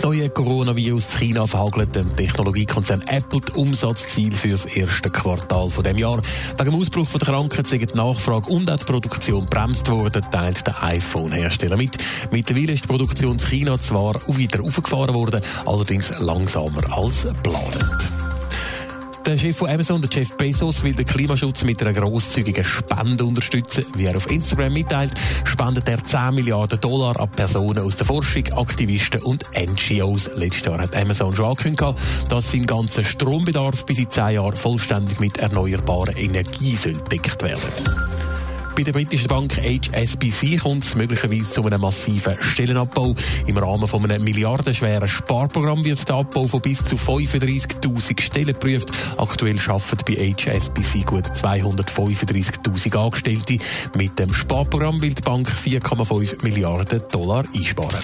Das neue Coronavirus in China verhagelt dem Technologiekonzern Apple die Umsatzziel für das erste Quartal von dem Jahr. Wegen dem Ausbruch der Krankheit sind die Nachfrage und auch die Produktion bremst worden, teilt der iPhone-Hersteller mit. Mittlerweile ist die Produktion in China zwar wieder aufgefahren worden, allerdings langsamer als geplant. Der Chef von Amazon, der Jeff Bezos, will den Klimaschutz mit einer grosszügigen Spende unterstützen. Wie er auf Instagram mitteilt, spendet er 10 Milliarden Dollar an Personen aus der Forschung, Aktivisten und NGOs. Letztes Jahr hat Amazon schon angekündigt, dass sein ganzer Strombedarf bis in 10 Jahren vollständig mit erneuerbaren Energie gedeckt werden soll. Bei der britischen Bank HSBC kommt es möglicherweise zu einem massiven Stellenabbau. Im Rahmen von einem milliardenschweren Sparprogramm wird der Abbau von bis zu 35.000 Stellen geprüft. Aktuell arbeiten bei HSBC gut 235.000 Angestellte. Mit dem Sparprogramm will die Bank 4,5 Milliarden Dollar einsparen.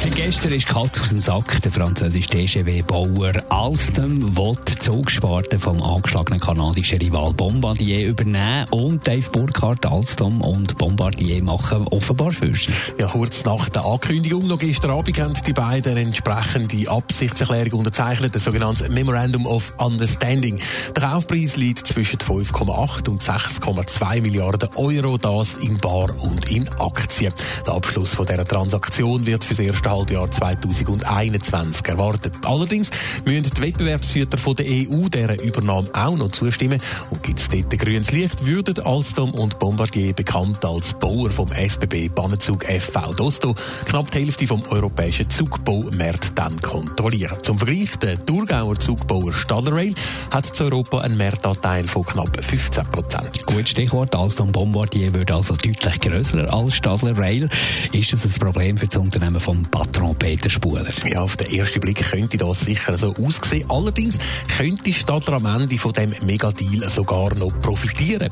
Seit gestern ist Katz aus dem Sack. Der französische TGW-Bauer Alstom will die Zugsparte vom angeschlagenen kanadischen Rival Bombardier übernehmen und Dave Burkhardt, Alstom und Bombardier machen offenbar Fürsten. Ja, kurz nach der Ankündigung noch gestern Abend haben die beiden entsprechende Absichtserklärung unterzeichnet, das sogenannte Memorandum of Understanding. Der Kaufpreis liegt zwischen 5,8 und 6,2 Milliarden Euro, das in Bar und in Aktien. Der Abschluss von dieser Transaktion wird für das erste Halbjahr 2021 erwartet. Allerdings müssen die Wettbewerbshüter von der EU dieser Übernahme auch noch zustimmen. Und gibt es dort grünes Licht, würden Alstom und Bombardier, bekannt als Bauer vom SBB Bannenzug FV Dosto, knapp die Hälfte vom europäischen Zugbaumarkt dann kontrollieren. Zum Vergleich, der Thurgauer Zugbauer Stadler Rail hat zu Europa einen Marktanteil von knapp 15 Prozent. Gut Stichwort, Alstom Bombardier wird also deutlich grösser als Stadler Rail. Ist das ein Problem für das Unternehmen vom Patron Peter Spuler? Ja, auf den ersten Blick könnte das sicher so aussehen. Allerdings könnte Stadler am Ende von dem Megadeal sogar noch profitieren.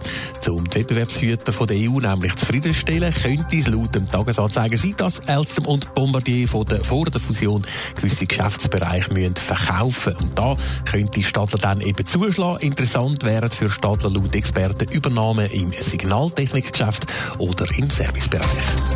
Um die Wettbewerbshüter von der EU nämlich zufriedenstellen, könnte es laut dem Tagesanzeiger sein, dass Alstom und Bombardier von der, vor der Fusion gewisse Geschäftsbereiche müssen verkaufen Und da könnte Stadler dann eben zuschlagen. Interessant wären für Stadler laut Experten Übernahmen im Signaltechnikgeschäft oder im Servicebereich.